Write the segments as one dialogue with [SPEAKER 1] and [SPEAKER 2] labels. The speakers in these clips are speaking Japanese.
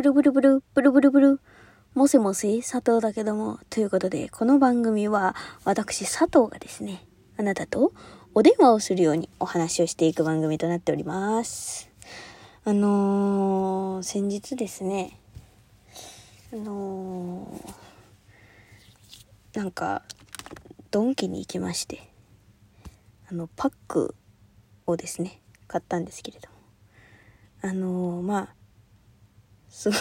[SPEAKER 1] ブルブルブル、ブルブルブル。もしもし、佐藤だけども。ということで、この番組は、私佐藤がですね、あなたとお電話をするようにお話をしていく番組となっております。あのー、先日ですね、あのー、なんか、ドンキに行きまして、あの、パックをですね、買ったんですけれども。あのー、まあ、すご、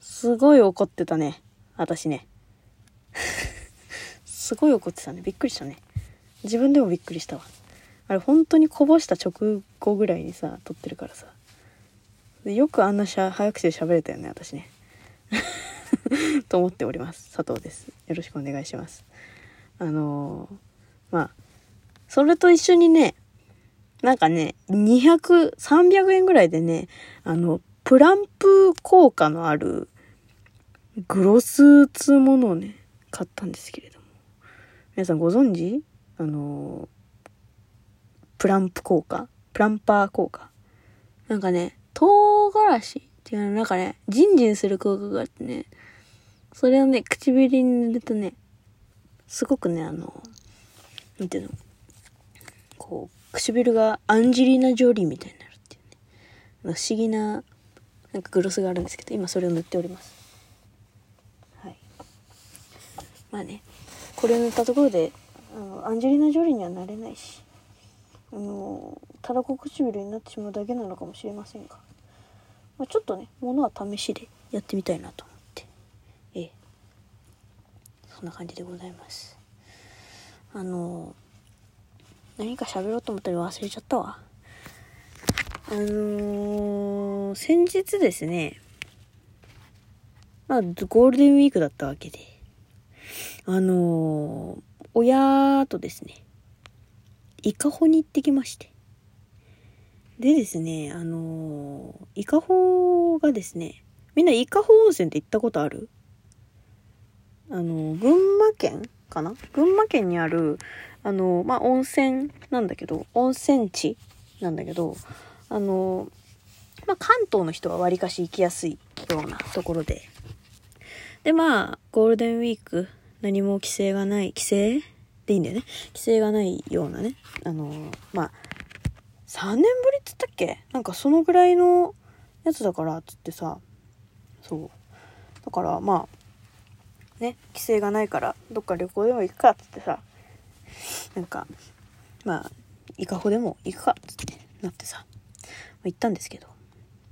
[SPEAKER 1] すごい怒ってたね。私ね。すごい怒ってたね。びっくりしたね。自分でもびっくりしたわ。あれ本当にこぼした直後ぐらいにさ、撮ってるからさ。よくあんなしゃ早口で喋れたよね、私ね。と思っております。佐藤です。よろしくお願いします。あのー、まあ、それと一緒にね、なんかね、200、300円ぐらいでね、あの、プランプ効果のあるグロスつうものをね、買ったんですけれども。皆さんご存知？あの、プランプ効果？プランパー効果？なんかね、唐辛子っていうのなんかね、ジンジンする効果があってね、それをね、唇に塗るとね、すごくね、あの、なんていうの？こう、唇がアンジェリーナ・ジョリーみたいになるっていうね、不思議な、なんかグロスがあるんですけど、今それを塗っております。はい。まあね、これを塗ったところで、あの、アンジェリーナ・ジョリーにはなれないし、あの、ただこ唇になってしまうだけなのかもしれませんが、まあ、ちょっとね、ものは試しでやってみたいなと思って、ええ。そんな感じでございます。あの、何か喋ろうと思ったら忘れちゃったわ。あのー、先日ですね、まあ、ゴールデンウィークだったわけで、あのー、親とですね、伊香保に行ってきまして。でですね、あのー、伊香保がですね、みんな伊香保温泉って行ったことある？あのー、群馬県かな？群馬県にある、あのー、まあ、温泉なんだけど、温泉地なんだけど、あのまあ、関東の人はわりかし行きやすいようなところで。で、まあ、ゴールデンウィーク、何も規制がない、規制でいいんだよね。規制がないようなね。あのまあ、3年ぶりっつったっけ？なんかそのぐらいのやつだから、つってさ、そう。だから、まあ、ね、規制がないから、どっか旅行でも行くか、つってさ、なんか、まあ、伊香保でも行くか、つってなってさ、行ったんですけど、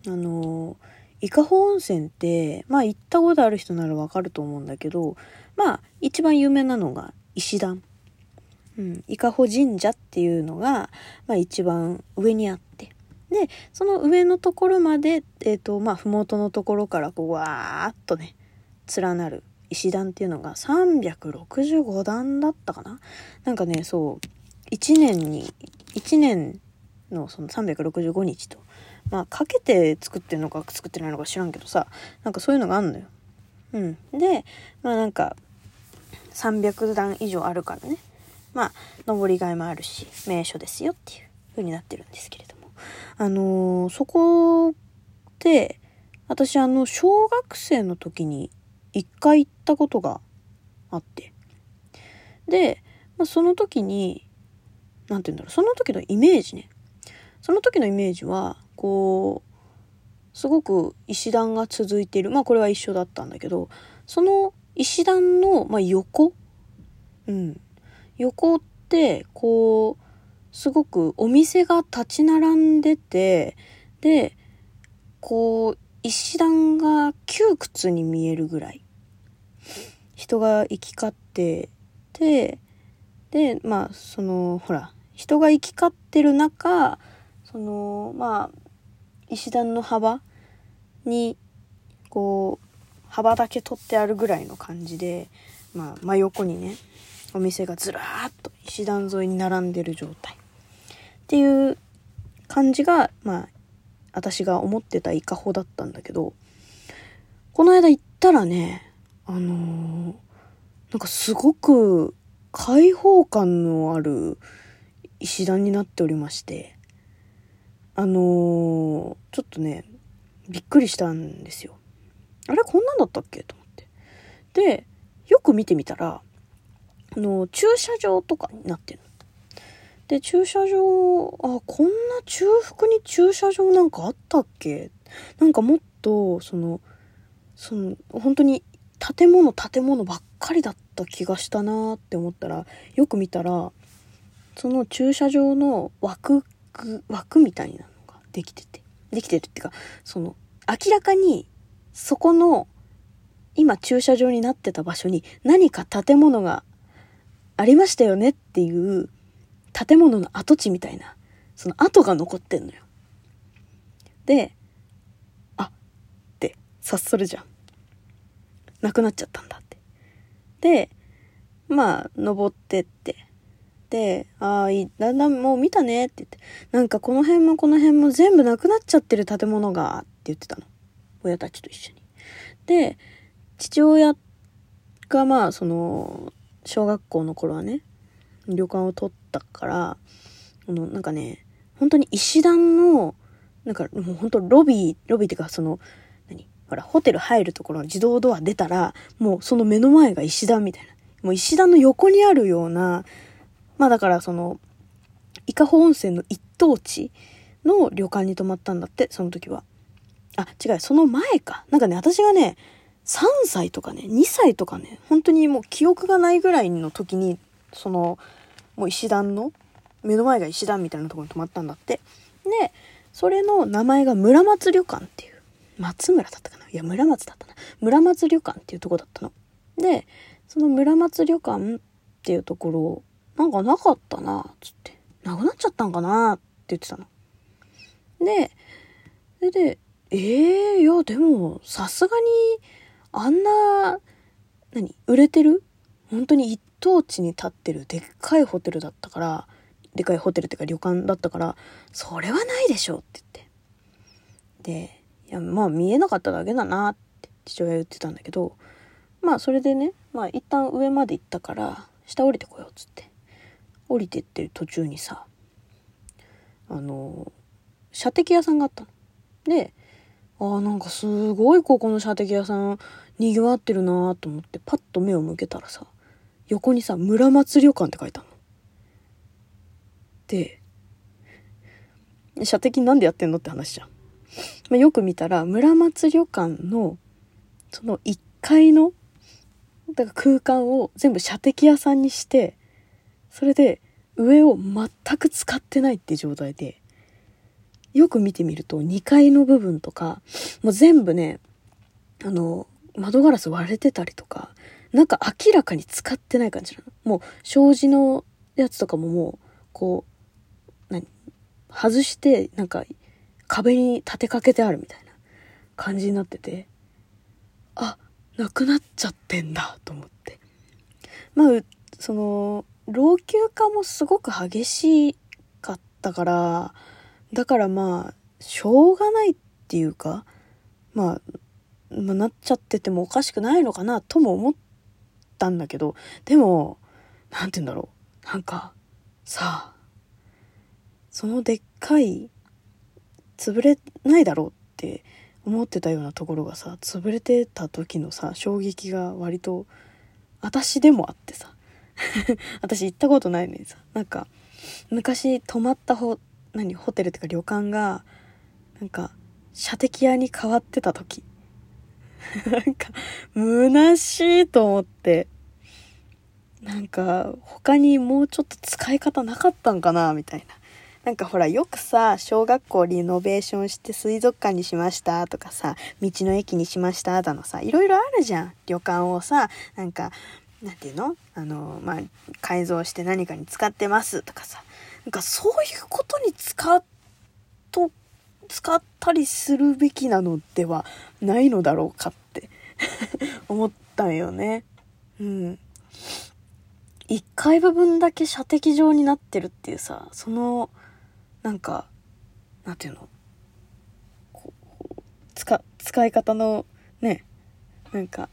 [SPEAKER 1] あの、伊香保温泉って、まあ行ったことある人ならわかると思うんだけど、まあ一番有名なのが石段。うん、伊香保神社っていうのが、まあ一番上にあって。で、その上のところまで、えっ、ー、と、まあ、ふもとのところからこう、わーっとね、連なる石段っていうのが365段だったかななんかね、そう、1年に、1年のその365日と、まあ、かけて作ってるのか作ってないのか知らんけどさ、なんかそういうのがあんのよ。うん。で、まあなんか、300段以上あるからね。まあ、登りがいもあるし、名所ですよっていう風になってるんですけれども。あのー、そこで、私あの、小学生の時に一回行ったことがあって。で、まあ、その時に、なんて言うんだろう、その時のイメージね。その時のイメージは、こう、すごく石段が続いている。まあこれは一緒だったんだけど、その石段の、まあ、横？うん。横って、こう、すごくお店が立ち並んでて、で、こう、石段が窮屈に見えるぐらい。人が行き交ってて、で、まあ、その、ほら、人が行き交ってる中、その、まあ、石段の幅に、こう、幅だけ取ってあるぐらいの感じで、まあ、真横にね、お店がずらーっと石段沿いに並んでる状態。っていう感じが、まあ、私が思ってた伊香保だったんだけど、この間行ったらね、あのー、なんかすごく開放感のある石段になっておりまして、あのー、ちょっとね、びっくりしたんですよ。あれこんなんだったっけ？と思って。で、よく見てみたら、あの、駐車場とかになってるで、駐車場、あ、こんな中腹に駐車場なんかあったっけ？なんかもっと、その、その、本当に建物建物ばっかりだった気がしたなって思ったら、よく見たら、その駐車場の枠、枠みたいなのができてて、できてるっていうか、その、明らかに、そこの、今駐車場になってた場所に何か建物がありましたよねっていう建物の跡地みたいな、その跡が残ってんのよ。で、あ、って察するじゃん。なくなっちゃったんだって。で、まあ、登ってって、ああ、だんだんもう見たねって言って、なんかこの辺もこの辺も全部なくなっちゃってる建物が、って言ってたの。親たちと一緒に。で、父親がまあ、その、小学校の頃はね、旅館を取ったから、あの、なんかね、本当に石段の、なんかもう本当ロビー、ロビーっていうかその、何ほら、ホテル入るところの自動ドア出たら、もうその目の前が石段みたいな。もう石段の横にあるような、まあだからその、伊香保温泉の一等地の旅館に泊まったんだって、その時は。あ、違う、その前か。なんかね、私がね、3歳とかね、2歳とかね、本当にもう記憶がないぐらいの時に、その、もう石段の、目の前が石段みたいなところに泊まったんだって。で、それの名前が村松旅館っていう。松村だったかな？いや、村松だったな。村松旅館っていうとこだったの。で、その村松旅館っていうところ、なんかなかったな、つって。なくなっちゃったんかなって言ってたの。で、それで、ええー、いや、でも、さすがに、あんな、何売れてる？本当に一等地に立ってるでっかいホテルだったから、でかいホテルっていうか旅館だったから、それはないでしょって言って。で、いや、まあ見えなかっただけだなって父親言ってたんだけど、まあそれでね、まあ一旦上まで行ったから、下降りてこようっつって。降りてってる途中にさ、あの、射的屋さんがあったの。で、ああ、なんかすごいここの射的屋さん、賑わってるなと思って、パッと目を向けたらさ、横にさ、村松旅館って書いてあるの。で、射的なんでやってんのって話じゃん。まあ、よく見たら、村松旅館の、その1階の、だから空間を全部射的屋さんにして、それで上を全く使ってないって状態で、よく見てみると2階の部分とか、もう全部ね、あの、窓ガラス割れてたりとか、なんか明らかに使ってない感じなの。もう障子のやつとかももう、こう、何外して、なんか壁に立てかけてあるみたいな感じになってて、あ、なくなっちゃってんだと思って。まあ、その、老朽化もすごく激しかったから、だからまあ、しょうがないっていうか、まあ、まあ、なっちゃっててもおかしくないのかなとも思ったんだけど、でも、なんて言うんだろう。なんか、さあ、そのでっかい、潰れないだろうって思ってたようなところがさ、潰れてた時のさ、衝撃が割と、私でもあってさ、私行ったことないのにさ、なんか、昔泊まったホ、何、ホテルっていうか旅館が、なんか、射的屋に変わってた時。なんか、虚しいと思って、なんか、他にもうちょっと使い方なかったんかな、みたいな。なんかほら、よくさ、小学校リノベーションして水族館にしましたとかさ、道の駅にしましただのさ、いろいろあるじゃん。旅館をさ、なんか、なんていうの？あの、まあ、改造して何かに使ってますとかさ。なんかそういうことに使っと、使ったりするべきなのではないのだろうかって 思ったんよね。うん。一階部分だけ射的場になってるっていうさ、その、なんか、なんていうの？こう使、使い方の、ね、なんか、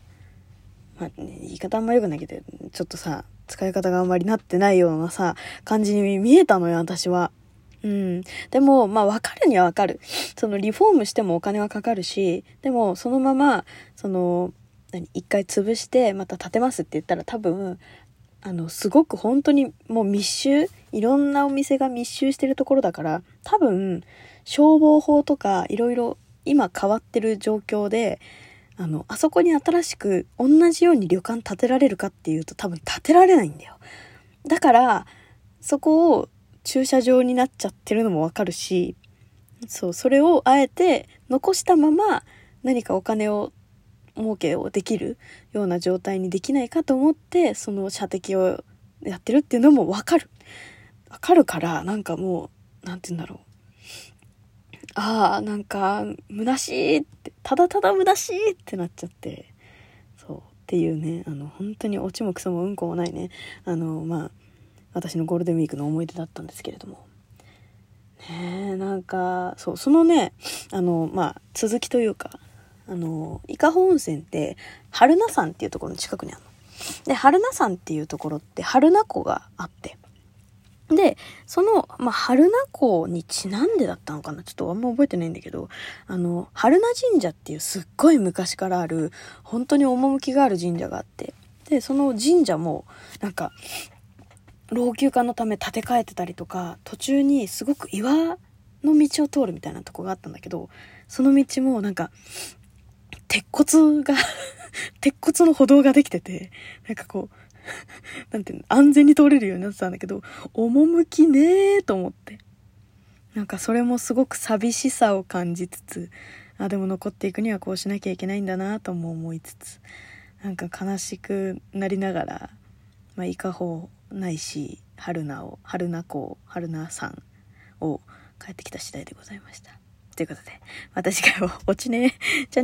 [SPEAKER 1] まあ、ね、言い方あんま良くないけど、ちょっとさ、使い方があんまりなってないようなさ、感じに見えたのよ、私は。うん。でも、まあ、わかるにはわかる。その、リフォームしてもお金はかかるし、でも、そのまま、その、何、一回潰して、また建てますって言ったら多分、あの、すごく本当にもう密集、いろんなお店が密集してるところだから、多分、消防法とか、いろいろ今変わってる状況で、あの、あそこに新しく同じように旅館建てられるかっていうと多分建てられないんだよ。だから、そこを駐車場になっちゃってるのもわかるし、そう、それをあえて残したまま何かお金を儲けをできるような状態にできないかと思って、その射的をやってるっていうのもわかる。わかるから、なんかもう、なんて言うんだろう。ああ、なんか、虚しいって、ただただ虚しいってなっちゃって、そう、っていうね、あの、本当にオチもクソもうんこもないね、あの、まあ、私のゴールデンウィークの思い出だったんですけれども。ねえ、なんか、そう、そのね、あの、まあ、続きというか、あの、伊香保温泉って、春名山っていうところの近くにあるの。で、春名山っていうところって、春名湖があって、で、その、まあ、春名湖にちなんでだったのかな？ちょっとあんま覚えてないんだけど、あの、春名神社っていうすっごい昔からある、本当に趣がある神社があって、で、その神社も、なんか、老朽化のため建て替えてたりとか、途中にすごく岩の道を通るみたいなとこがあったんだけど、その道もなんか、鉄骨が 鉄骨の歩道ができてて、なんかこう、なんていうの、安全に通れるようになってたんだけど、趣ねーと思って。なんかそれもすごく寂しさを感じつつ、あ、でも残っていくにはこうしなきゃいけないんだなとも思いつつ、なんか悲しくなりながら、まあ、伊香保ないし、春菜を、春菜子、春菜さんを帰ってきた次第でございました。ということで、また次回も落ちね。じゃ